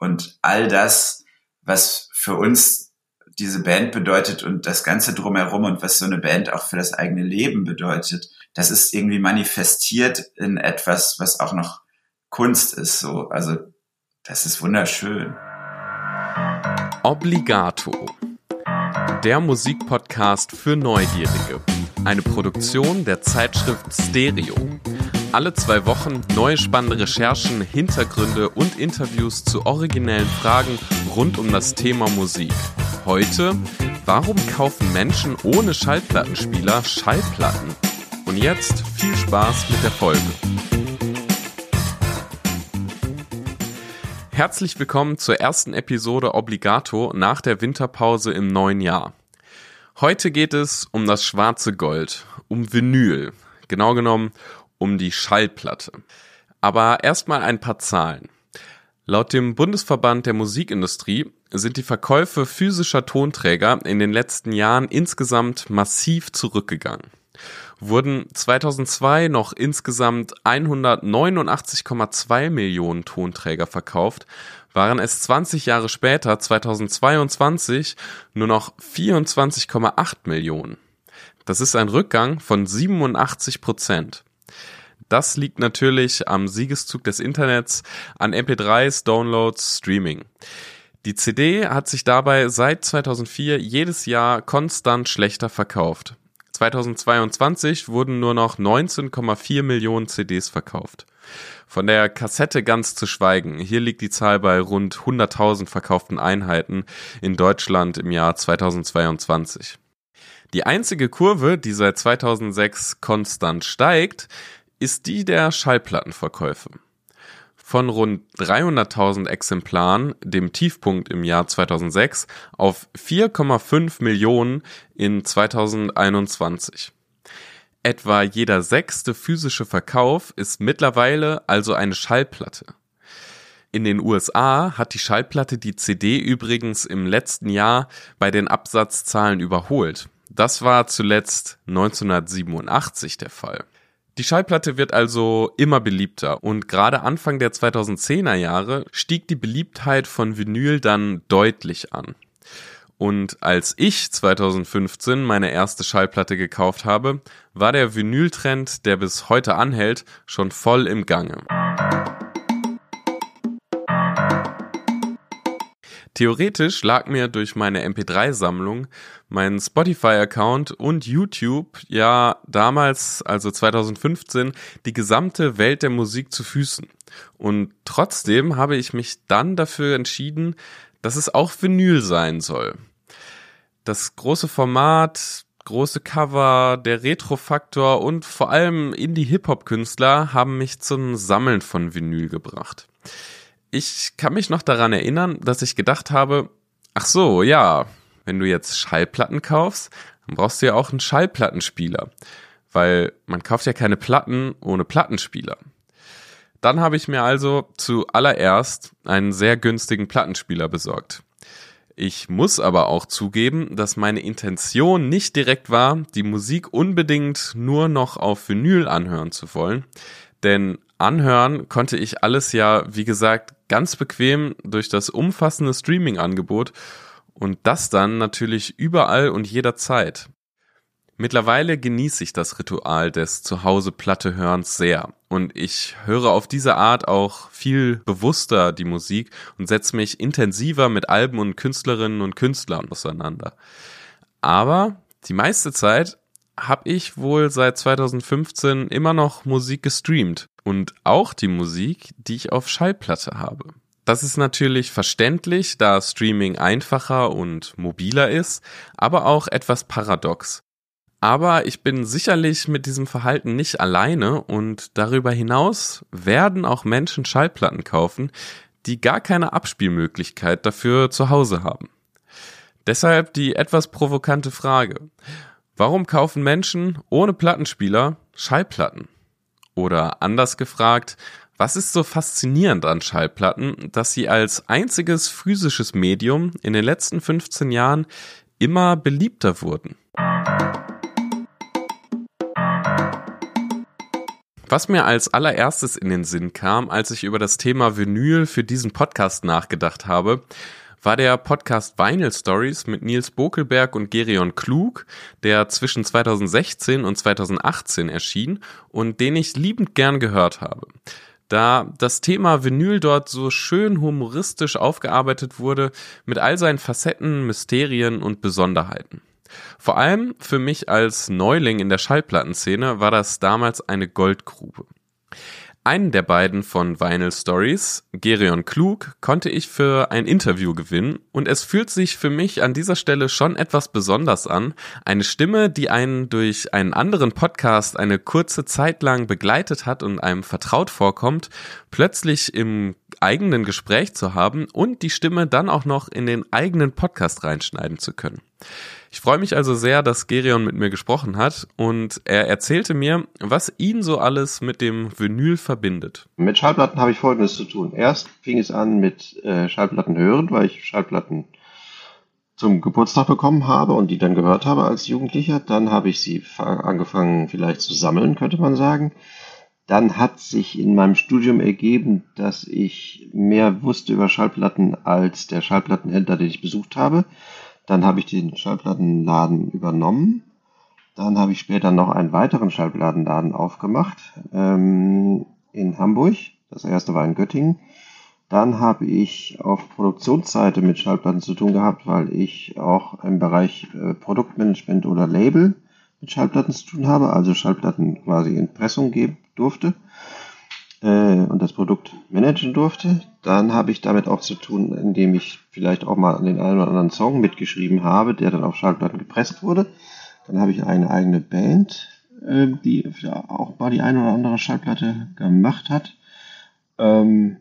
Und all das, was für uns diese Band bedeutet und das Ganze drumherum und was so eine Band auch für das eigene Leben bedeutet, das ist irgendwie manifestiert in etwas, was auch noch Kunst ist. So, also das ist wunderschön. Obligato. Der Musikpodcast für Neugierige. Eine Produktion der Zeitschrift Stereo. Alle zwei Wochen neue spannende Recherchen, Hintergründe und Interviews zu originellen Fragen rund um das Thema Musik. Heute, warum kaufen Menschen ohne Schallplattenspieler Schallplatten? Und jetzt viel Spaß mit der Folge. Herzlich willkommen zur ersten Episode Obligato nach der Winterpause im neuen Jahr. Heute geht es um das schwarze Gold, um Vinyl, genau genommen um die Schallplatte. Aber erstmal ein paar Zahlen. Laut dem Bundesverband der Musikindustrie sind die Verkäufe physischer Tonträger in den letzten Jahren insgesamt massiv zurückgegangen. Wurden 2002 noch insgesamt 189,2 Millionen Tonträger verkauft, waren es 20 Jahre später, 2022, nur noch 24,8 Millionen. Das ist ein Rückgang von 87 Prozent. Das liegt natürlich am Siegeszug des Internets, an MP3s, Downloads, Streaming. Die CD hat sich dabei seit 2004 jedes Jahr konstant schlechter verkauft. 2022 wurden nur noch 19,4 Millionen CDs verkauft. Von der Kassette ganz zu schweigen. Hier liegt die Zahl bei rund 100.000 verkauften Einheiten in Deutschland im Jahr 2022. Die einzige Kurve, die seit 2006 konstant steigt, ist die der Schallplattenverkäufe. Von rund 300.000 Exemplaren, dem Tiefpunkt im Jahr 2006, auf 4,5 Millionen in 2021. Etwa jeder sechste physische Verkauf ist mittlerweile also eine Schallplatte. In den USA hat die Schallplatte die CD übrigens im letzten Jahr bei den Absatzzahlen überholt. Das war zuletzt 1987 der Fall. Die Schallplatte wird also immer beliebter und gerade Anfang der 2010er Jahre stieg die Beliebtheit von Vinyl dann deutlich an. Und als ich 2015 meine erste Schallplatte gekauft habe, war der Vinyltrend, der bis heute anhält, schon voll im Gange. Theoretisch lag mir durch meine MP3-Sammlung, meinen Spotify-Account und YouTube ja damals, also 2015, die gesamte Welt der Musik zu Füßen. Und trotzdem habe ich mich dann dafür entschieden, dass es auch Vinyl sein soll. Das große Format, große Cover, der Retro-Faktor und vor allem Indie-Hip-Hop-Künstler haben mich zum Sammeln von Vinyl gebracht ich kann mich noch daran erinnern, dass ich gedacht habe, ach so, ja, wenn du jetzt Schallplatten kaufst, dann brauchst du ja auch einen Schallplattenspieler, weil man kauft ja keine Platten ohne Plattenspieler. Dann habe ich mir also zuallererst einen sehr günstigen Plattenspieler besorgt. Ich muss aber auch zugeben, dass meine Intention nicht direkt war, die Musik unbedingt nur noch auf Vinyl anhören zu wollen, denn anhören konnte ich alles ja, wie gesagt, ganz bequem durch das umfassende Streaming-Angebot und das dann natürlich überall und jederzeit. Mittlerweile genieße ich das Ritual des Zuhause Platte hörens sehr und ich höre auf diese Art auch viel bewusster die Musik und setze mich intensiver mit Alben und Künstlerinnen und Künstlern auseinander. Aber die meiste Zeit habe ich wohl seit 2015 immer noch Musik gestreamt und auch die Musik, die ich auf Schallplatte habe. Das ist natürlich verständlich, da Streaming einfacher und mobiler ist, aber auch etwas paradox. Aber ich bin sicherlich mit diesem Verhalten nicht alleine und darüber hinaus werden auch Menschen Schallplatten kaufen, die gar keine Abspielmöglichkeit dafür zu Hause haben. Deshalb die etwas provokante Frage. Warum kaufen Menschen ohne Plattenspieler Schallplatten? Oder anders gefragt, was ist so faszinierend an Schallplatten, dass sie als einziges physisches Medium in den letzten 15 Jahren immer beliebter wurden? Was mir als allererstes in den Sinn kam, als ich über das Thema Vinyl für diesen Podcast nachgedacht habe, war der Podcast Vinyl Stories mit Nils Bokelberg und Gerion Klug, der zwischen 2016 und 2018 erschien und den ich liebend gern gehört habe. Da das Thema Vinyl dort so schön humoristisch aufgearbeitet wurde, mit all seinen Facetten, Mysterien und Besonderheiten. Vor allem für mich als Neuling in der Schallplattenszene war das damals eine Goldgrube. Einen der beiden von Vinyl Stories, Gerion Klug, konnte ich für ein Interview gewinnen und es fühlt sich für mich an dieser Stelle schon etwas besonders an, eine Stimme, die einen durch einen anderen Podcast eine kurze Zeit lang begleitet hat und einem vertraut vorkommt, plötzlich im eigenen Gespräch zu haben und die Stimme dann auch noch in den eigenen Podcast reinschneiden zu können. Ich freue mich also sehr, dass Gerion mit mir gesprochen hat und er erzählte mir, was ihn so alles mit dem Vinyl verbindet. Mit Schallplatten habe ich Folgendes zu tun. Erst fing es an mit äh, Schallplatten hören, weil ich Schallplatten zum Geburtstag bekommen habe und die dann gehört habe als Jugendlicher. Dann habe ich sie angefangen vielleicht zu sammeln, könnte man sagen. Dann hat sich in meinem Studium ergeben, dass ich mehr wusste über Schallplatten als der Schallplattenhändler, den ich besucht habe. Dann habe ich den Schallplattenladen übernommen. Dann habe ich später noch einen weiteren Schallplattenladen aufgemacht ähm, in Hamburg. Das erste war in Göttingen. Dann habe ich auf Produktionsseite mit Schallplatten zu tun gehabt, weil ich auch im Bereich äh, Produktmanagement oder Label mit Schallplatten zu tun habe, also Schallplatten quasi in Pressung geben durfte und das Produkt managen durfte. Dann habe ich damit auch zu tun, indem ich vielleicht auch mal den einen oder anderen Song mitgeschrieben habe, der dann auf Schallplatten gepresst wurde. Dann habe ich eine eigene Band, äh, die auch mal die eine oder andere Schallplatte gemacht hat. Ähm,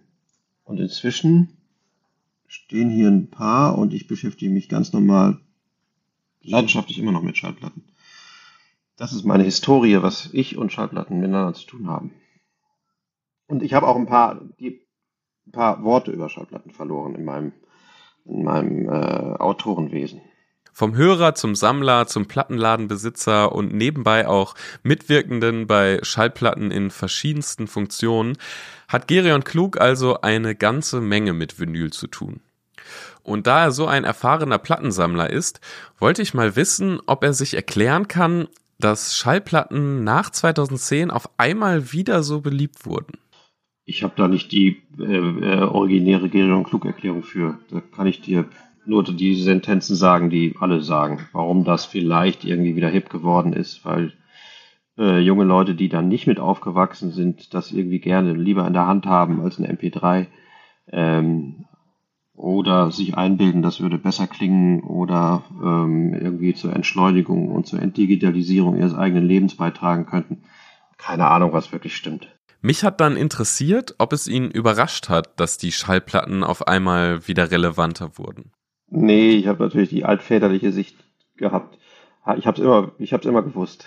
und inzwischen stehen hier ein paar und ich beschäftige mich ganz normal leidenschaftlich immer noch mit Schallplatten. Das ist meine Historie, was ich und Schallplatten miteinander zu tun haben. Und ich habe auch ein paar, die, ein paar Worte über Schallplatten verloren in meinem, in meinem äh, Autorenwesen. Vom Hörer zum Sammler, zum Plattenladenbesitzer und nebenbei auch Mitwirkenden bei Schallplatten in verschiedensten Funktionen hat Gerion Klug also eine ganze Menge mit Vinyl zu tun. Und da er so ein erfahrener Plattensammler ist, wollte ich mal wissen, ob er sich erklären kann, dass Schallplatten nach 2010 auf einmal wieder so beliebt wurden ich habe da nicht die äh, äh, originäre Gerion Klug-Erklärung für. Da kann ich dir nur die Sentenzen sagen, die alle sagen. Warum das vielleicht irgendwie wieder hip geworden ist, weil äh, junge Leute, die dann nicht mit aufgewachsen sind, das irgendwie gerne lieber in der Hand haben als ein MP3. Ähm, oder sich einbilden, das würde besser klingen oder ähm, irgendwie zur Entschleunigung und zur Entdigitalisierung ihres eigenen Lebens beitragen könnten. Keine Ahnung, was wirklich stimmt. Mich hat dann interessiert, ob es ihn überrascht hat, dass die Schallplatten auf einmal wieder relevanter wurden. Nee, ich habe natürlich die altväterliche Sicht gehabt. Ich habe es immer, immer gewusst.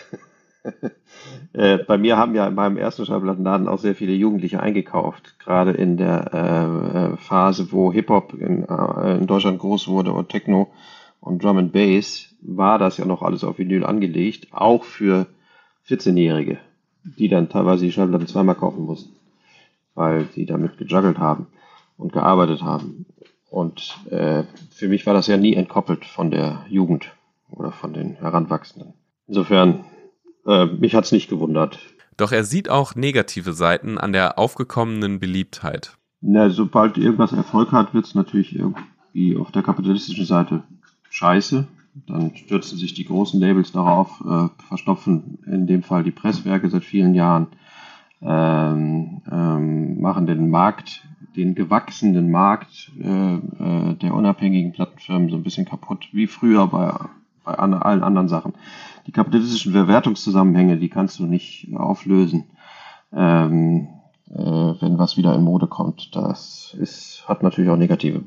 äh, bei mir haben ja in meinem ersten Schallplattenladen auch sehr viele Jugendliche eingekauft, gerade in der äh, äh Phase, wo Hip Hop in, äh, in Deutschland groß wurde und Techno und Drum and Bass, war das ja noch alles auf Vinyl angelegt, auch für 14-Jährige die dann teilweise die Schallplatte zweimal kaufen mussten, weil sie damit gejuggelt haben und gearbeitet haben. Und äh, für mich war das ja nie entkoppelt von der Jugend oder von den Heranwachsenden. Insofern, äh, mich hat's nicht gewundert. Doch er sieht auch negative Seiten an der aufgekommenen Beliebtheit. Na, sobald irgendwas Erfolg hat, wird's natürlich irgendwie auf der kapitalistischen Seite scheiße. Dann stürzen sich die großen Labels darauf, äh, verstopfen in dem Fall die Presswerke seit vielen Jahren, ähm, ähm, machen den Markt, den gewachsenen Markt äh, äh, der unabhängigen Plattenfirmen so ein bisschen kaputt, wie früher bei, bei an, allen anderen Sachen. Die kapitalistischen Verwertungszusammenhänge, die kannst du nicht auflösen, ähm, äh, wenn was wieder in Mode kommt. Das ist, hat natürlich auch negative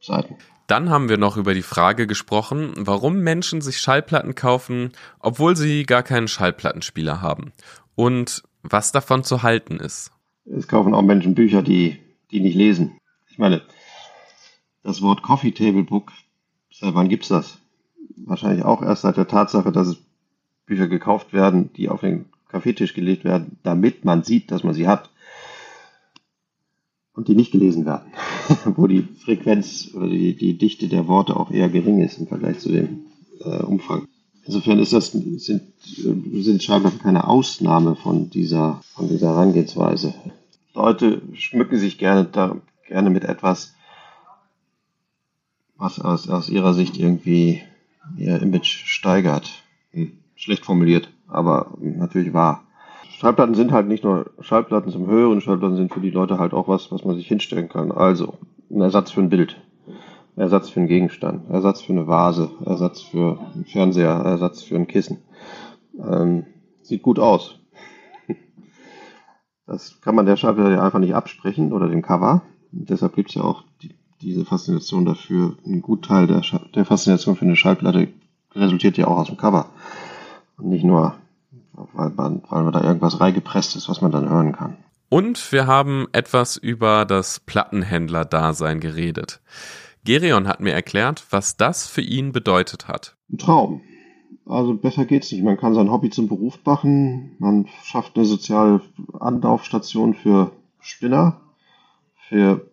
Seiten. Dann haben wir noch über die Frage gesprochen, warum Menschen sich Schallplatten kaufen, obwohl sie gar keinen Schallplattenspieler haben. Und was davon zu halten ist. Es kaufen auch Menschen Bücher, die, die nicht lesen. Ich meine, das Wort Coffee Table Book, seit wann gibt's das? Wahrscheinlich auch erst seit der Tatsache, dass Bücher gekauft werden, die auf den Kaffeetisch gelegt werden, damit man sieht, dass man sie hat. Und die nicht gelesen werden, wo die Frequenz oder die, die Dichte der Worte auch eher gering ist im Vergleich zu dem äh, Umfang. Insofern ist das, sind, sind scheinbar keine Ausnahme von dieser, von dieser Herangehensweise. Leute schmücken sich gerne, da, gerne mit etwas, was aus, aus ihrer Sicht irgendwie ihr Image steigert. Hm, schlecht formuliert, aber natürlich wahr. Schallplatten sind halt nicht nur Schallplatten zum Hören, Schallplatten sind für die Leute halt auch was, was man sich hinstellen kann. Also ein Ersatz für ein Bild, Ersatz für einen Gegenstand, Ersatz für eine Vase, Ersatz für einen Fernseher, Ersatz für ein Kissen. Ähm, sieht gut aus. Das kann man der Schallplatte ja einfach nicht absprechen oder dem Cover. Deshalb gibt es ja auch die, diese Faszination dafür. Ein Gutteil der, der Faszination für eine Schallplatte resultiert ja auch aus dem Cover. Und nicht nur, weil, man, weil man da irgendwas reingepresst ist, was man dann hören kann. Und wir haben etwas über das Plattenhändler-Dasein geredet. Gerion hat mir erklärt, was das für ihn bedeutet hat. Ein Traum. Also besser geht's nicht. Man kann sein Hobby zum Beruf machen. Man schafft eine soziale Anlaufstation für Spinner, für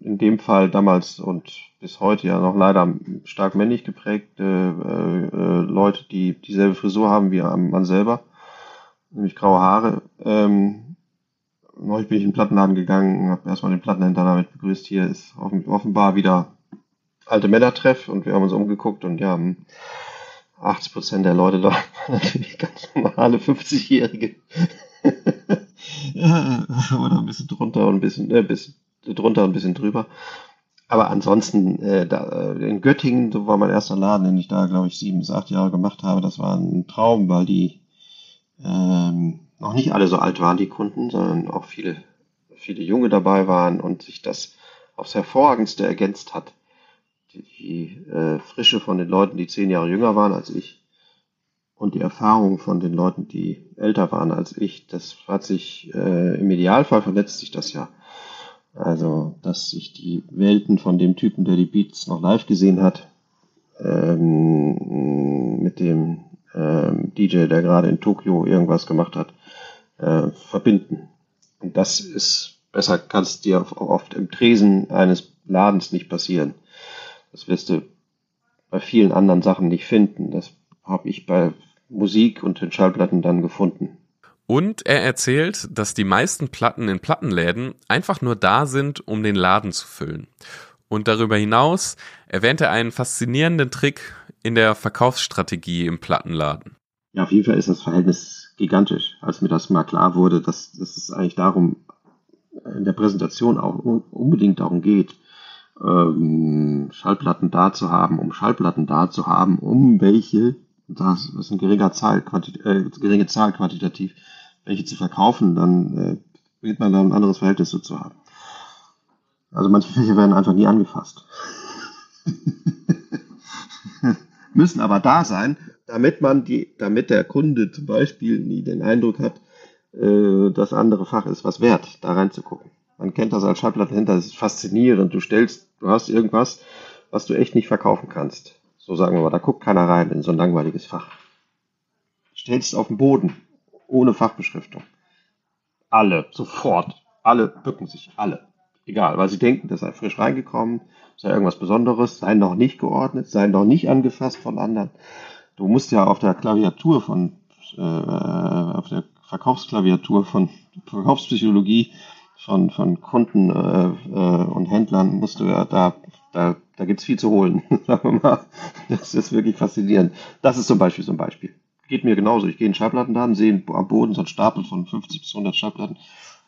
in dem Fall damals und bis heute ja noch leider stark männlich geprägte äh, äh, Leute, die dieselbe Frisur haben wie man selber, nämlich graue Haare. Ähm, neulich bin ich in den Plattenladen gegangen, habe erstmal den Plattenhändler damit begrüßt. Hier ist offenbar wieder alte Männertreff und wir haben uns umgeguckt und ja, 80 Prozent der Leute da natürlich ganz normale 50-Jährige. Oder ein bisschen drunter und ein bisschen, äh, ein bisschen drunter und ein bisschen drüber. Aber ansonsten, äh, da, äh, in Göttingen, so war mein erster Laden, den ich da, glaube ich, sieben bis acht Jahre gemacht habe. Das war ein Traum, weil die ähm, noch nicht alle so alt waren, die Kunden, sondern auch viele, viele Junge dabei waren und sich das aufs Hervorragendste ergänzt hat. Die, die äh, Frische von den Leuten, die zehn Jahre jünger waren als ich und die Erfahrung von den Leuten, die älter waren als ich, das hat sich, äh, im Idealfall vernetzt sich das ja also, dass sich die Welten von dem Typen, der die Beats noch live gesehen hat, ähm, mit dem ähm, DJ, der gerade in Tokio irgendwas gemacht hat, äh, verbinden. Und das ist besser, kann es dir oft im Tresen eines Ladens nicht passieren. Das wirst du bei vielen anderen Sachen nicht finden. Das habe ich bei Musik und den Schallplatten dann gefunden. Und er erzählt, dass die meisten Platten in Plattenläden einfach nur da sind, um den Laden zu füllen. Und darüber hinaus erwähnt er einen faszinierenden Trick in der Verkaufsstrategie im Plattenladen. Ja, auf jeden Fall ist das Verhältnis gigantisch, als mir das mal klar wurde, dass, dass es eigentlich darum, in der Präsentation auch unbedingt darum geht, ähm, Schallplatten da zu haben, um Schallplatten da zu haben, um welche, das ist eine geringe Zahl, quanti äh, geringe Zahl quantitativ, welche zu verkaufen, dann äh, man da ein anderes Verhältnis so zu haben. Also manche Fächer werden einfach nie angefasst. Müssen aber da sein, damit man die, damit der Kunde zum Beispiel nie den Eindruck hat, äh, das andere Fach ist was wert, da reinzugucken. Man kennt das als Schallplattenhändler, das ist faszinierend. Du stellst, du hast irgendwas, was du echt nicht verkaufen kannst. So sagen wir mal, da guckt keiner rein in so ein langweiliges Fach. Stellst es auf den Boden ohne Fachbeschriftung. Alle, sofort. Alle bücken sich, alle. Egal, weil sie denken, das sei frisch reingekommen, sei irgendwas Besonderes, sei noch nicht geordnet, sei noch nicht angefasst von anderen. Du musst ja auf der Klaviatur von, äh, auf der Verkaufsklaviatur von Verkaufspsychologie von, von Kunden äh, äh, und Händlern musst du ja da, da, da gibt's viel zu holen. Das ist wirklich faszinierend. Das ist zum Beispiel so ein Beispiel geht mir genauso. Ich gehe in Schallplattenladen, sehe am Boden so einen Stapel von 50 bis 100 Schallplatten.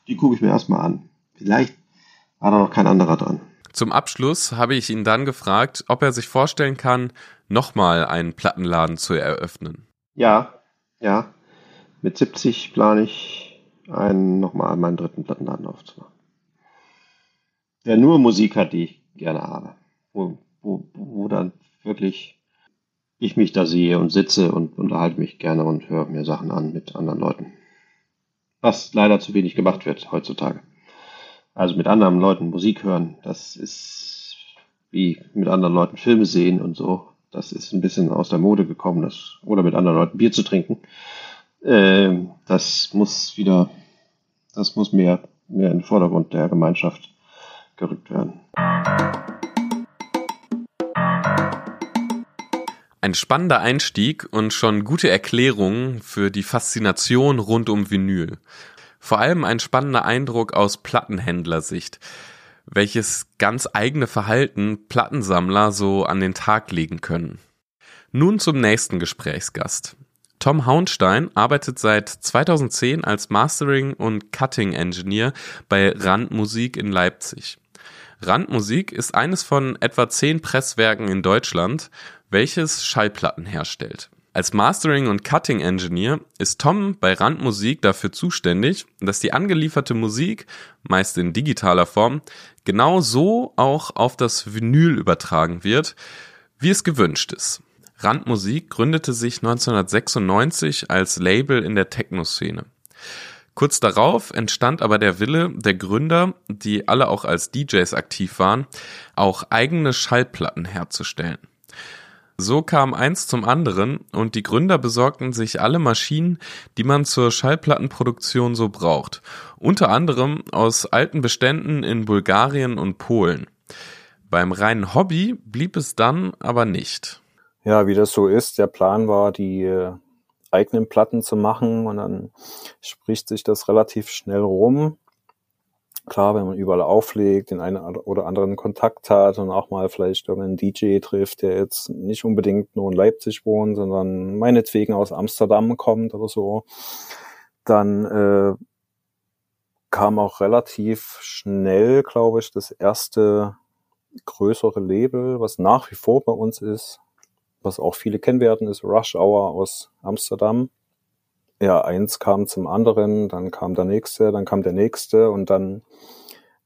Die gucke ich mir erstmal an. Vielleicht war da noch kein anderer dran. Zum Abschluss habe ich ihn dann gefragt, ob er sich vorstellen kann, nochmal einen Plattenladen zu eröffnen. Ja, ja. Mit 70 plane ich einen nochmal meinen dritten Plattenladen aufzumachen. Der nur Musik hat, die ich gerne habe. Wo, wo, wo dann wirklich ich mich da sehe und sitze und unterhalte mich gerne und höre mir Sachen an mit anderen Leuten. Was leider zu wenig gemacht wird heutzutage. Also mit anderen Leuten Musik hören, das ist wie mit anderen Leuten Filme sehen und so. Das ist ein bisschen aus der Mode gekommen, das, oder mit anderen Leuten Bier zu trinken. äh, das muss wieder, das muss mehr, mehr in den Vordergrund der Gemeinschaft gerückt werden. Ein spannender Einstieg und schon gute Erklärungen für die Faszination rund um Vinyl. Vor allem ein spannender Eindruck aus Plattenhändlersicht, welches ganz eigene Verhalten Plattensammler so an den Tag legen können. Nun zum nächsten Gesprächsgast. Tom Haunstein arbeitet seit 2010 als Mastering und Cutting Engineer bei Randmusik in Leipzig. Randmusik ist eines von etwa zehn Presswerken in Deutschland, welches Schallplatten herstellt. Als Mastering- und Cutting-Engineer ist Tom bei Randmusik dafür zuständig, dass die angelieferte Musik, meist in digitaler Form, genau so auch auf das Vinyl übertragen wird, wie es gewünscht ist. Randmusik gründete sich 1996 als Label in der Techno-Szene. Kurz darauf entstand aber der Wille der Gründer, die alle auch als DJs aktiv waren, auch eigene Schallplatten herzustellen. So kam eins zum anderen und die Gründer besorgten sich alle Maschinen, die man zur Schallplattenproduktion so braucht, unter anderem aus alten Beständen in Bulgarien und Polen. Beim reinen Hobby blieb es dann aber nicht. Ja, wie das so ist, der Plan war, die äh, eigenen Platten zu machen und dann spricht sich das relativ schnell rum. Klar, wenn man überall auflegt, den einen oder anderen Kontakt hat und auch mal vielleicht irgendeinen DJ trifft, der jetzt nicht unbedingt nur in Leipzig wohnt, sondern meinetwegen aus Amsterdam kommt oder so, dann äh, kam auch relativ schnell, glaube ich, das erste größere Label, was nach wie vor bei uns ist, was auch viele kennen werden, ist Rush Hour aus Amsterdam. Ja, eins kam zum anderen, dann kam der nächste, dann kam der nächste und dann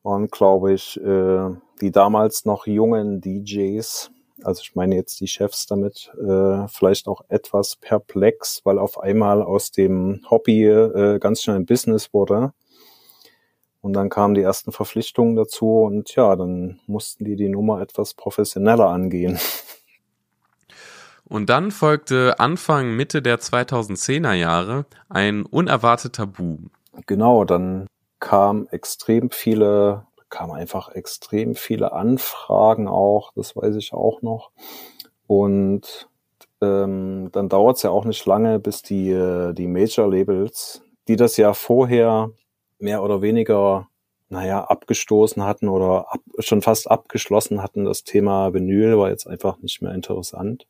waren, glaube ich, äh, die damals noch jungen DJs, also ich meine jetzt die Chefs damit, äh, vielleicht auch etwas perplex, weil auf einmal aus dem Hobby äh, ganz schnell ein Business wurde. Und dann kamen die ersten Verpflichtungen dazu und ja, dann mussten die die Nummer etwas professioneller angehen. Und dann folgte Anfang Mitte der 2010er Jahre ein unerwarteter Boom. Genau, dann kam extrem viele, kam einfach extrem viele Anfragen auch, das weiß ich auch noch. Und ähm, dann dauert es ja auch nicht lange, bis die, äh, die Major-Labels, die das ja vorher mehr oder weniger, naja, abgestoßen hatten oder ab, schon fast abgeschlossen hatten, das Thema Vinyl war jetzt einfach nicht mehr interessant.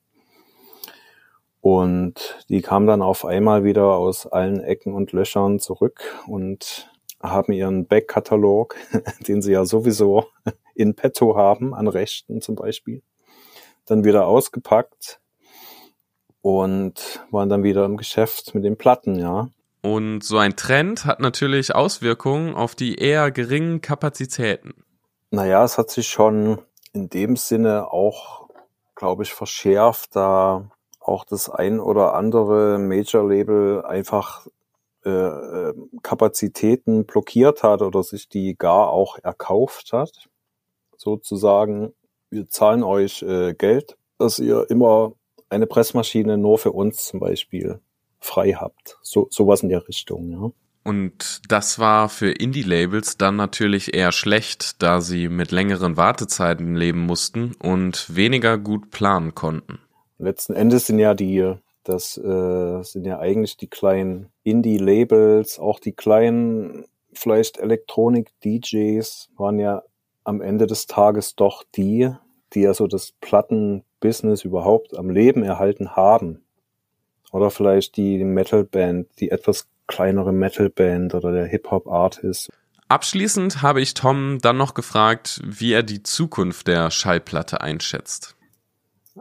Und die kamen dann auf einmal wieder aus allen Ecken und Löchern zurück und haben ihren Backkatalog, den sie ja sowieso in petto haben, an Rechten zum Beispiel, dann wieder ausgepackt und waren dann wieder im Geschäft mit den Platten, ja. Und so ein Trend hat natürlich Auswirkungen auf die eher geringen Kapazitäten. Naja, es hat sich schon in dem Sinne auch, glaube ich, verschärft, da auch das ein oder andere Major-Label einfach äh, äh, Kapazitäten blockiert hat oder sich die gar auch erkauft hat. Sozusagen, wir zahlen euch äh, Geld, dass ihr immer eine Pressmaschine nur für uns zum Beispiel frei habt. So sowas in der Richtung, ja. Und das war für Indie-Labels dann natürlich eher schlecht, da sie mit längeren Wartezeiten leben mussten und weniger gut planen konnten. Letzten Endes sind ja die, das äh, sind ja eigentlich die kleinen Indie-Labels, auch die kleinen vielleicht Elektronik-DJs waren ja am Ende des Tages doch die, die ja so das Plattenbusiness überhaupt am Leben erhalten haben. Oder vielleicht die Metal-Band, die etwas kleinere Metal-Band oder der Hip-Hop-Artist. Abschließend habe ich Tom dann noch gefragt, wie er die Zukunft der Schallplatte einschätzt.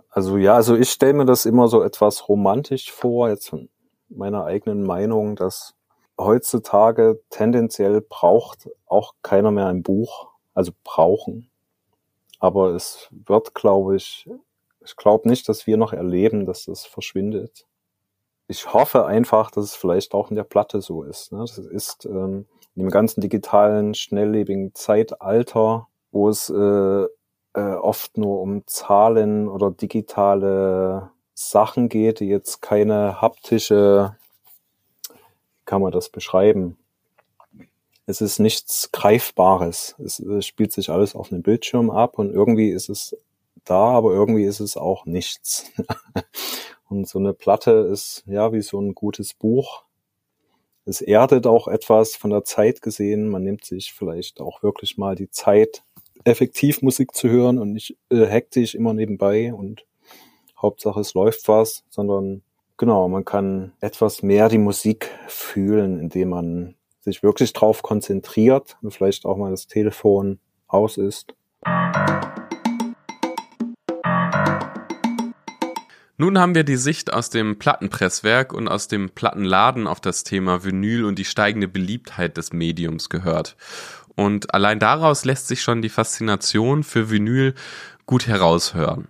Also ja, also ich stelle mir das immer so etwas romantisch vor, jetzt von meiner eigenen Meinung, dass heutzutage tendenziell braucht auch keiner mehr ein Buch, also brauchen. Aber es wird, glaube ich, ich glaube nicht, dass wir noch erleben, dass das verschwindet. Ich hoffe einfach, dass es vielleicht auch in der Platte so ist. Ne? Das ist ähm, in dem ganzen digitalen, schnelllebigen Zeitalter, wo es äh, äh, oft nur um Zahlen oder digitale Sachen geht, die jetzt keine haptische kann man das beschreiben? Es ist nichts Greifbares. Es, es spielt sich alles auf einem Bildschirm ab und irgendwie ist es da, aber irgendwie ist es auch nichts. und so eine Platte ist ja wie so ein gutes Buch. Es erdet auch etwas von der Zeit gesehen. Man nimmt sich vielleicht auch wirklich mal die Zeit, effektiv Musik zu hören und nicht äh, hektisch immer nebenbei und Hauptsache es läuft was, sondern genau, man kann etwas mehr die Musik fühlen, indem man sich wirklich drauf konzentriert und vielleicht auch mal das Telefon aus ist. Nun haben wir die Sicht aus dem Plattenpresswerk und aus dem Plattenladen auf das Thema Vinyl und die steigende Beliebtheit des Mediums gehört. Und allein daraus lässt sich schon die Faszination für Vinyl gut heraushören.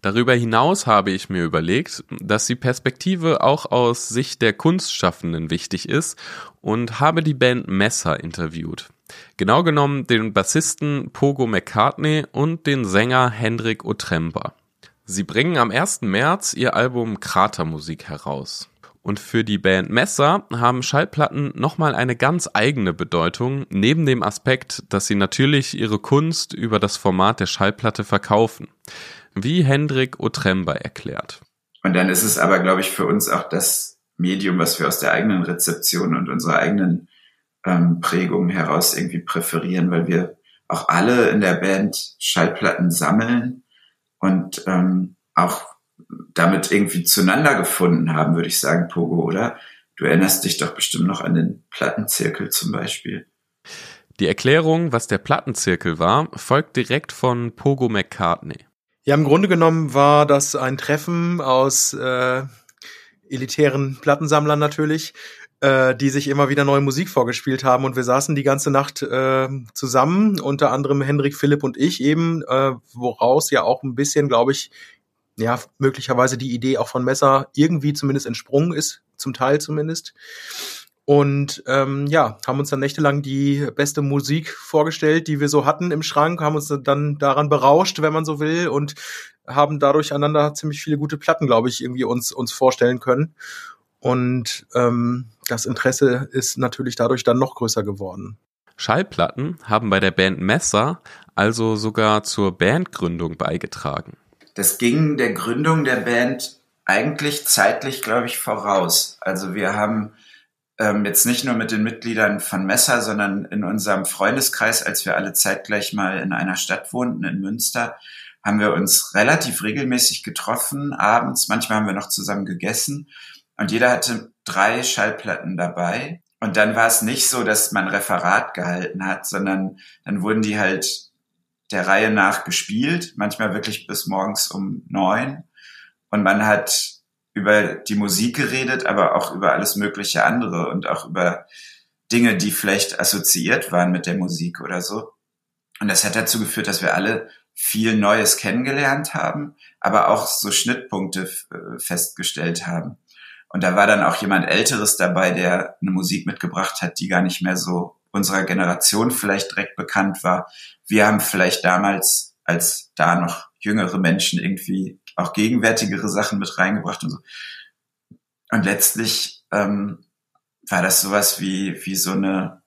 Darüber hinaus habe ich mir überlegt, dass die Perspektive auch aus Sicht der Kunstschaffenden wichtig ist und habe die Band Messer interviewt. Genau genommen den Bassisten Pogo McCartney und den Sänger Hendrik Otremba. Sie bringen am 1. März ihr Album Kratermusik heraus. Und für die Band Messer haben Schallplatten nochmal eine ganz eigene Bedeutung, neben dem Aspekt, dass sie natürlich ihre Kunst über das Format der Schallplatte verkaufen. Wie Hendrik Otremba erklärt. Und dann ist es aber, glaube ich, für uns auch das Medium, was wir aus der eigenen Rezeption und unserer eigenen ähm, Prägung heraus irgendwie präferieren, weil wir auch alle in der Band Schallplatten sammeln und ähm, auch damit irgendwie zueinander gefunden haben, würde ich sagen, Pogo, oder? Du erinnerst dich doch bestimmt noch an den Plattenzirkel zum Beispiel. Die Erklärung, was der Plattenzirkel war, folgt direkt von Pogo McCartney. Ja, im Grunde genommen war das ein Treffen aus äh, elitären Plattensammlern natürlich, äh, die sich immer wieder neue Musik vorgespielt haben und wir saßen die ganze Nacht äh, zusammen, unter anderem Hendrik, Philipp und ich eben, äh, woraus ja auch ein bisschen, glaube ich, ja, möglicherweise die Idee auch von Messer irgendwie zumindest entsprungen ist, zum Teil zumindest. Und ähm, ja, haben uns dann nächtelang die beste Musik vorgestellt, die wir so hatten im Schrank, haben uns dann daran berauscht, wenn man so will, und haben dadurch einander ziemlich viele gute Platten, glaube ich, irgendwie uns, uns vorstellen können. Und ähm, das Interesse ist natürlich dadurch dann noch größer geworden. Schallplatten haben bei der Band Messer also sogar zur Bandgründung beigetragen. Das ging der Gründung der Band eigentlich zeitlich, glaube ich, voraus. Also wir haben ähm, jetzt nicht nur mit den Mitgliedern von Messer, sondern in unserem Freundeskreis, als wir alle zeitgleich mal in einer Stadt wohnten, in Münster, haben wir uns relativ regelmäßig getroffen, abends, manchmal haben wir noch zusammen gegessen und jeder hatte drei Schallplatten dabei. Und dann war es nicht so, dass man Referat gehalten hat, sondern dann wurden die halt der Reihe nach gespielt, manchmal wirklich bis morgens um neun. Und man hat über die Musik geredet, aber auch über alles mögliche andere und auch über Dinge, die vielleicht assoziiert waren mit der Musik oder so. Und das hat dazu geführt, dass wir alle viel Neues kennengelernt haben, aber auch so Schnittpunkte äh, festgestellt haben. Und da war dann auch jemand Älteres dabei, der eine Musik mitgebracht hat, die gar nicht mehr so unserer Generation vielleicht direkt bekannt war. Wir haben vielleicht damals, als da noch jüngere Menschen irgendwie auch gegenwärtigere Sachen mit reingebracht und so. Und letztlich ähm, war das sowas wie, wie so eine,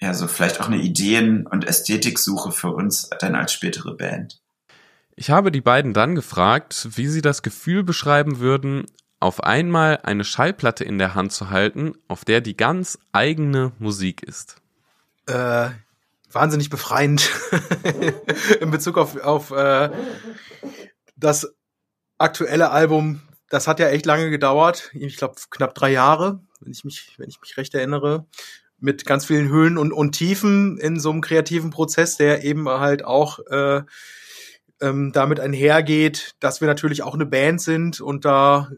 ja, so vielleicht auch eine Ideen- und Ästhetiksuche für uns dann als spätere Band. Ich habe die beiden dann gefragt, wie sie das Gefühl beschreiben würden, auf einmal eine Schallplatte in der Hand zu halten, auf der die ganz eigene Musik ist? Äh, wahnsinnig befreiend in Bezug auf, auf äh, das aktuelle Album. Das hat ja echt lange gedauert. Ich glaube knapp drei Jahre, wenn ich mich, wenn ich mich recht erinnere mit ganz vielen Höhen und, und Tiefen in so einem kreativen Prozess, der eben halt auch äh, ähm, damit einhergeht, dass wir natürlich auch eine Band sind und da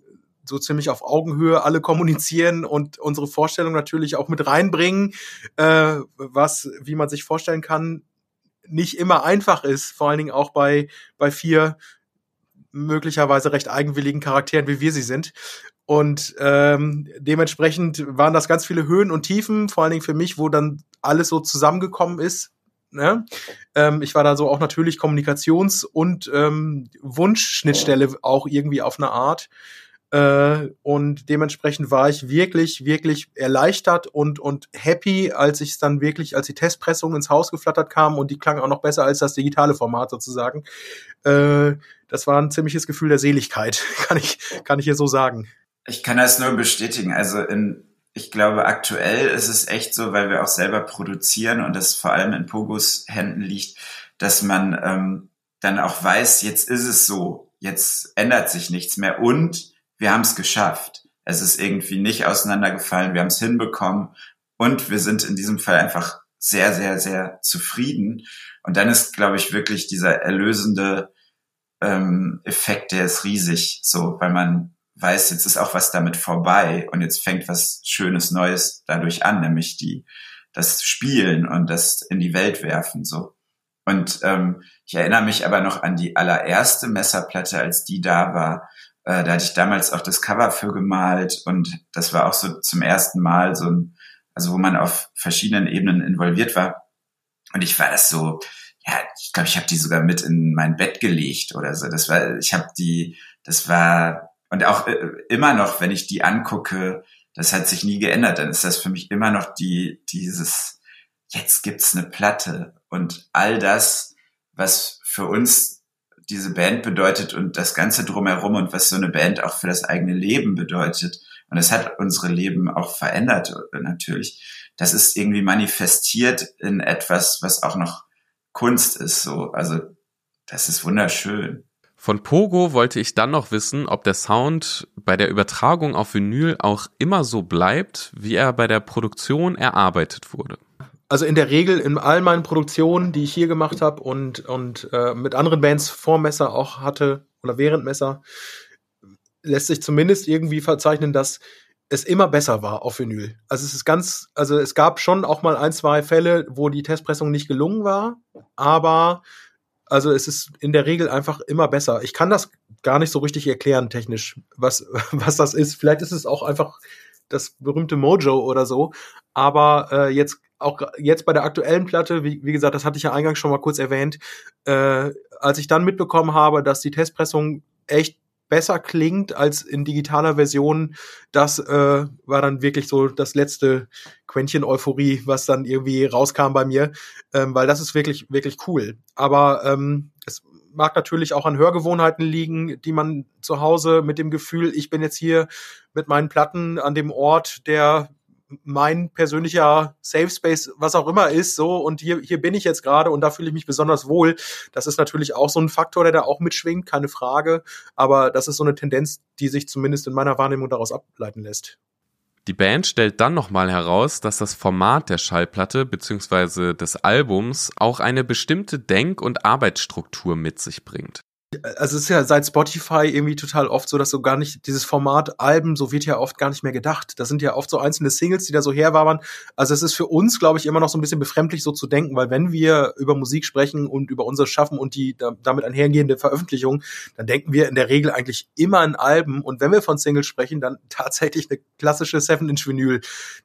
so ziemlich auf Augenhöhe alle kommunizieren und unsere Vorstellung natürlich auch mit reinbringen, äh, was, wie man sich vorstellen kann, nicht immer einfach ist, vor allen Dingen auch bei, bei vier möglicherweise recht eigenwilligen Charakteren, wie wir sie sind. Und ähm, dementsprechend waren das ganz viele Höhen und Tiefen, vor allen Dingen für mich, wo dann alles so zusammengekommen ist. Ne? Ähm, ich war da so auch natürlich Kommunikations- und ähm, Wunschschnittstelle auch irgendwie auf eine Art. Äh, und dementsprechend war ich wirklich, wirklich erleichtert und, und happy, als ich es dann wirklich, als die Testpressung ins Haus geflattert kam und die klang auch noch besser als das digitale Format sozusagen. Äh, das war ein ziemliches Gefühl der Seligkeit, kann ich, kann ich hier so sagen. Ich kann das nur bestätigen. Also in, ich glaube, aktuell ist es echt so, weil wir auch selber produzieren und das vor allem in Pogos Händen liegt, dass man ähm, dann auch weiß, jetzt ist es so, jetzt ändert sich nichts mehr und wir haben es geschafft. Es ist irgendwie nicht auseinandergefallen, wir haben es hinbekommen und wir sind in diesem Fall einfach sehr, sehr, sehr zufrieden. Und dann ist, glaube ich, wirklich dieser erlösende ähm, Effekt, der ist riesig, so, weil man weiß, jetzt ist auch was damit vorbei und jetzt fängt was Schönes Neues dadurch an, nämlich die das Spielen und das in die Welt werfen, so. Und ähm, ich erinnere mich aber noch an die allererste Messerplatte, als die da war. Äh, da hatte ich damals auch das Cover für gemalt und das war auch so zum ersten Mal so ein, also wo man auf verschiedenen Ebenen involviert war. Und ich war das so, ja, ich glaube, ich habe die sogar mit in mein Bett gelegt oder so. Das war, ich habe die, das war und auch äh, immer noch, wenn ich die angucke, das hat sich nie geändert. Dann ist das für mich immer noch die dieses jetzt gibt's eine Platte und all das, was für uns diese Band bedeutet und das Ganze drumherum und was so eine Band auch für das eigene Leben bedeutet. Und es hat unsere Leben auch verändert, natürlich. Das ist irgendwie manifestiert in etwas, was auch noch Kunst ist, so. Also, das ist wunderschön. Von Pogo wollte ich dann noch wissen, ob der Sound bei der Übertragung auf Vinyl auch immer so bleibt, wie er bei der Produktion erarbeitet wurde also in der Regel in all meinen Produktionen, die ich hier gemacht habe und, und äh, mit anderen Bands vor Messer auch hatte oder während Messer, lässt sich zumindest irgendwie verzeichnen, dass es immer besser war auf Vinyl. Also es ist ganz, also es gab schon auch mal ein, zwei Fälle, wo die Testpressung nicht gelungen war, aber also es ist in der Regel einfach immer besser. Ich kann das gar nicht so richtig erklären technisch, was, was das ist. Vielleicht ist es auch einfach das berühmte Mojo oder so. Aber äh, jetzt auch jetzt bei der aktuellen Platte, wie, wie gesagt, das hatte ich ja eingangs schon mal kurz erwähnt, äh, als ich dann mitbekommen habe, dass die Testpressung echt besser klingt als in digitaler Version, das äh, war dann wirklich so das letzte Quäntchen Euphorie, was dann irgendwie rauskam bei mir, ähm, weil das ist wirklich, wirklich cool. Aber ähm, mag natürlich auch an Hörgewohnheiten liegen, die man zu Hause mit dem Gefühl, ich bin jetzt hier mit meinen Platten an dem Ort, der mein persönlicher Safe Space, was auch immer ist, so und hier hier bin ich jetzt gerade und da fühle ich mich besonders wohl. Das ist natürlich auch so ein Faktor, der da auch mitschwingt, keine Frage, aber das ist so eine Tendenz, die sich zumindest in meiner Wahrnehmung daraus ableiten lässt. Die Band stellt dann nochmal heraus, dass das Format der Schallplatte bzw. des Albums auch eine bestimmte Denk- und Arbeitsstruktur mit sich bringt also es ist ja seit Spotify irgendwie total oft so, dass so gar nicht dieses Format Alben, so wird ja oft gar nicht mehr gedacht. Das sind ja oft so einzelne Singles, die da so herwabern. Also es ist für uns, glaube ich, immer noch so ein bisschen befremdlich so zu denken, weil wenn wir über Musik sprechen und über unser Schaffen und die damit einhergehende Veröffentlichung, dann denken wir in der Regel eigentlich immer an Alben und wenn wir von Singles sprechen, dann tatsächlich eine klassische 7-Inch Vinyl.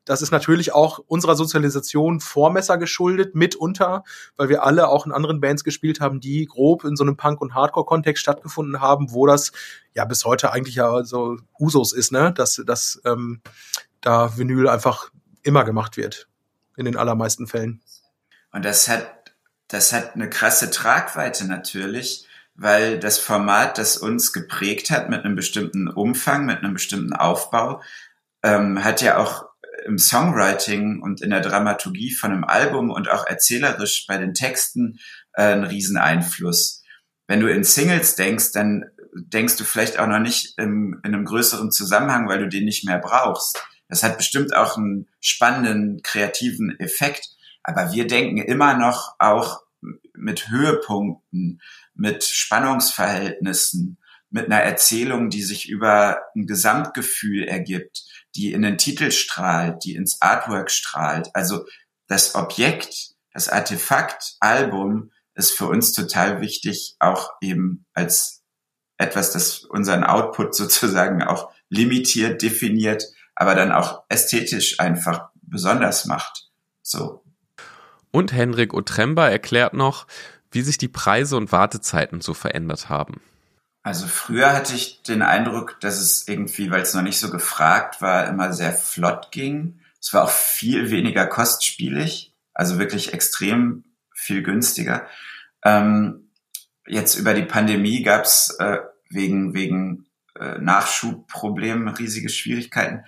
Das ist natürlich auch unserer Sozialisation Vormesser geschuldet, mitunter, weil wir alle auch in anderen Bands gespielt haben, die grob in so einem Punk- und Hardcore Kontext stattgefunden haben, wo das ja bis heute eigentlich ja so Usus ist, ne, dass, dass ähm, da Vinyl einfach immer gemacht wird. In den allermeisten Fällen. Und das hat, das hat eine krasse Tragweite natürlich, weil das Format, das uns geprägt hat mit einem bestimmten Umfang, mit einem bestimmten Aufbau, ähm, hat ja auch im Songwriting und in der Dramaturgie von einem Album und auch erzählerisch bei den Texten äh, einen riesen Einfluss wenn du in Singles denkst, dann denkst du vielleicht auch noch nicht im, in einem größeren Zusammenhang, weil du den nicht mehr brauchst. Das hat bestimmt auch einen spannenden, kreativen Effekt. Aber wir denken immer noch auch mit Höhepunkten, mit Spannungsverhältnissen, mit einer Erzählung, die sich über ein Gesamtgefühl ergibt, die in den Titel strahlt, die ins Artwork strahlt. Also das Objekt, das Artefakt, Album ist für uns total wichtig, auch eben als etwas, das unseren Output sozusagen auch limitiert, definiert, aber dann auch ästhetisch einfach besonders macht. So. Und Henrik Otremba erklärt noch, wie sich die Preise und Wartezeiten so verändert haben. Also früher hatte ich den Eindruck, dass es irgendwie, weil es noch nicht so gefragt war, immer sehr flott ging. Es war auch viel weniger kostspielig, also wirklich extrem viel günstiger. Ähm, jetzt über die Pandemie gab es äh, wegen, wegen äh, Nachschubproblemen riesige Schwierigkeiten.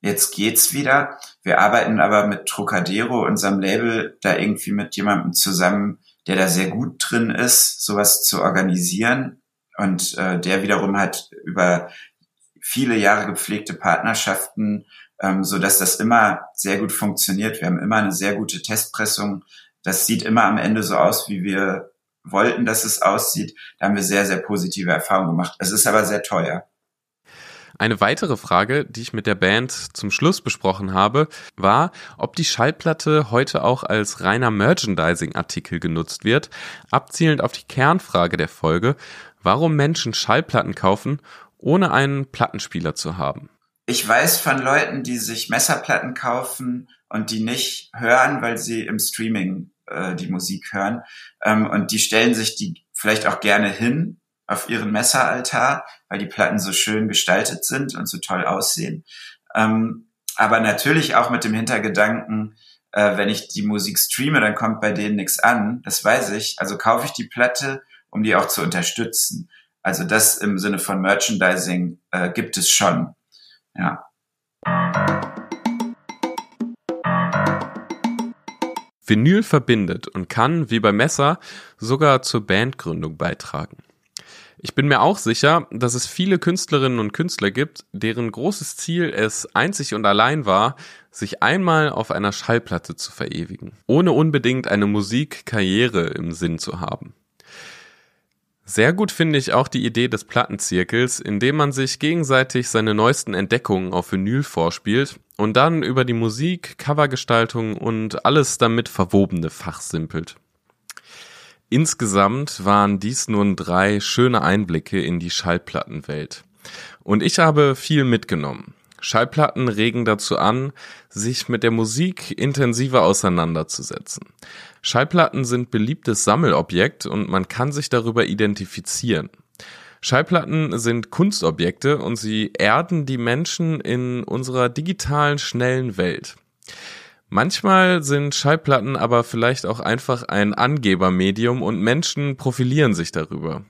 Jetzt geht's wieder. Wir arbeiten aber mit Trocadero, unserem Label, da irgendwie mit jemandem zusammen, der da sehr gut drin ist, sowas zu organisieren und äh, der wiederum hat über viele Jahre gepflegte Partnerschaften, ähm, so dass das immer sehr gut funktioniert. Wir haben immer eine sehr gute Testpressung. Das sieht immer am Ende so aus, wie wir wollten, dass es aussieht. Da haben wir sehr, sehr positive Erfahrungen gemacht. Es ist aber sehr teuer. Eine weitere Frage, die ich mit der Band zum Schluss besprochen habe, war, ob die Schallplatte heute auch als reiner Merchandising-Artikel genutzt wird, abzielend auf die Kernfrage der Folge, warum Menschen Schallplatten kaufen, ohne einen Plattenspieler zu haben. Ich weiß von Leuten, die sich Messerplatten kaufen und die nicht hören, weil sie im Streaming äh, die Musik hören. Ähm, und die stellen sich die vielleicht auch gerne hin auf ihren Messeraltar, weil die Platten so schön gestaltet sind und so toll aussehen. Ähm, aber natürlich auch mit dem Hintergedanken, äh, wenn ich die Musik streame, dann kommt bei denen nichts an. Das weiß ich. Also kaufe ich die Platte um die auch zu unterstützen. Also das im Sinne von Merchandising äh, gibt es schon. Ja. Vinyl verbindet und kann, wie bei Messer, sogar zur Bandgründung beitragen. Ich bin mir auch sicher, dass es viele Künstlerinnen und Künstler gibt, deren großes Ziel es einzig und allein war, sich einmal auf einer Schallplatte zu verewigen, ohne unbedingt eine Musikkarriere im Sinn zu haben. Sehr gut finde ich auch die Idee des Plattenzirkels, in dem man sich gegenseitig seine neuesten Entdeckungen auf Vinyl vorspielt und dann über die Musik, Covergestaltung und alles damit verwobene fachsimpelt. Insgesamt waren dies nun drei schöne Einblicke in die Schallplattenwelt. Und ich habe viel mitgenommen. Schallplatten regen dazu an, sich mit der Musik intensiver auseinanderzusetzen. Schallplatten sind beliebtes Sammelobjekt und man kann sich darüber identifizieren. Schallplatten sind Kunstobjekte und sie erden die Menschen in unserer digitalen, schnellen Welt. Manchmal sind Schallplatten aber vielleicht auch einfach ein Angebermedium und Menschen profilieren sich darüber.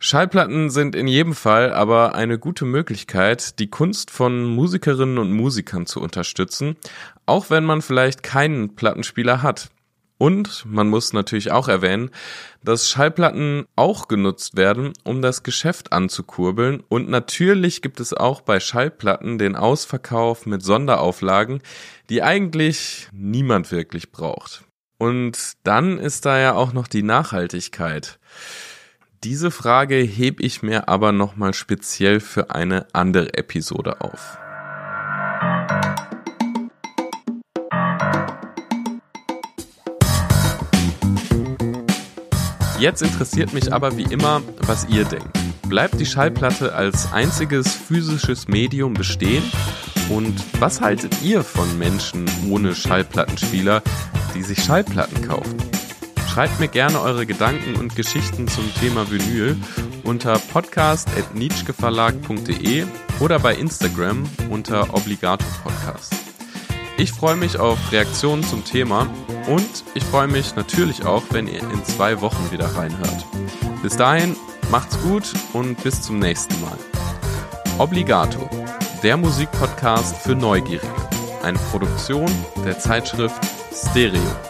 Schallplatten sind in jedem Fall aber eine gute Möglichkeit, die Kunst von Musikerinnen und Musikern zu unterstützen, auch wenn man vielleicht keinen Plattenspieler hat. Und man muss natürlich auch erwähnen, dass Schallplatten auch genutzt werden, um das Geschäft anzukurbeln. Und natürlich gibt es auch bei Schallplatten den Ausverkauf mit Sonderauflagen, die eigentlich niemand wirklich braucht. Und dann ist da ja auch noch die Nachhaltigkeit. Diese Frage heb ich mir aber nochmal speziell für eine andere Episode auf. Jetzt interessiert mich aber wie immer, was ihr denkt. Bleibt die Schallplatte als einziges physisches Medium bestehen? Und was haltet ihr von Menschen ohne Schallplattenspieler, die sich Schallplatten kaufen? Schreibt mir gerne eure Gedanken und Geschichten zum Thema Vinyl unter podcast.nietzscheverlag.de oder bei Instagram unter Obligato Podcast. Ich freue mich auf Reaktionen zum Thema und ich freue mich natürlich auch, wenn ihr in zwei Wochen wieder reinhört. Bis dahin, macht's gut und bis zum nächsten Mal. Obligato, der Musikpodcast für Neugierige. Eine Produktion der Zeitschrift Stereo.